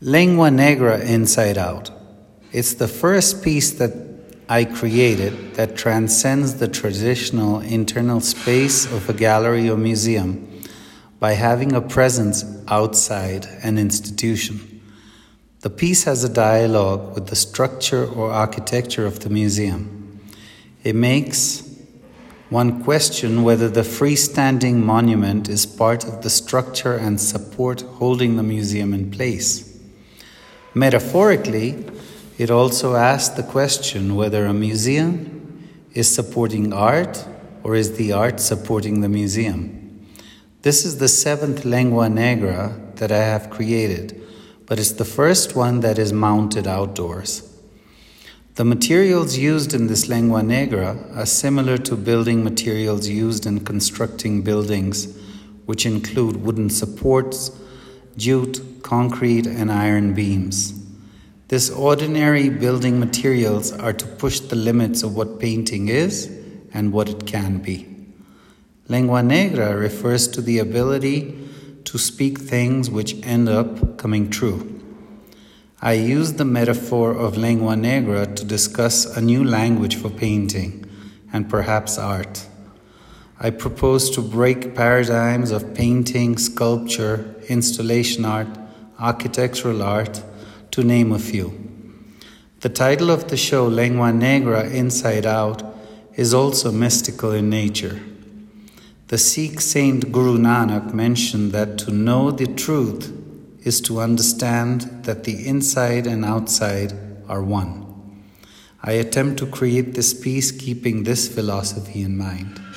Lengua Negra Inside Out. It's the first piece that I created that transcends the traditional internal space of a gallery or museum by having a presence outside an institution. The piece has a dialogue with the structure or architecture of the museum. It makes one question whether the freestanding monument is part of the structure and support holding the museum in place. Metaphorically, it also asks the question whether a museum is supporting art or is the art supporting the museum. This is the seventh lengua negra that I have created, but it's the first one that is mounted outdoors. The materials used in this lengua negra are similar to building materials used in constructing buildings, which include wooden supports, jute, concrete, and iron beams. This ordinary building materials are to push the limits of what painting is and what it can be. Lengua negra refers to the ability to speak things which end up coming true. I use the metaphor of lengua negra to discuss a new language for painting and perhaps art. I propose to break paradigms of painting, sculpture, installation art, architectural art, to name a few. The title of the show, Lengua Negra Inside Out, is also mystical in nature. The Sikh saint Guru Nanak mentioned that to know the truth is to understand that the inside and outside are one. I attempt to create this piece keeping this philosophy in mind.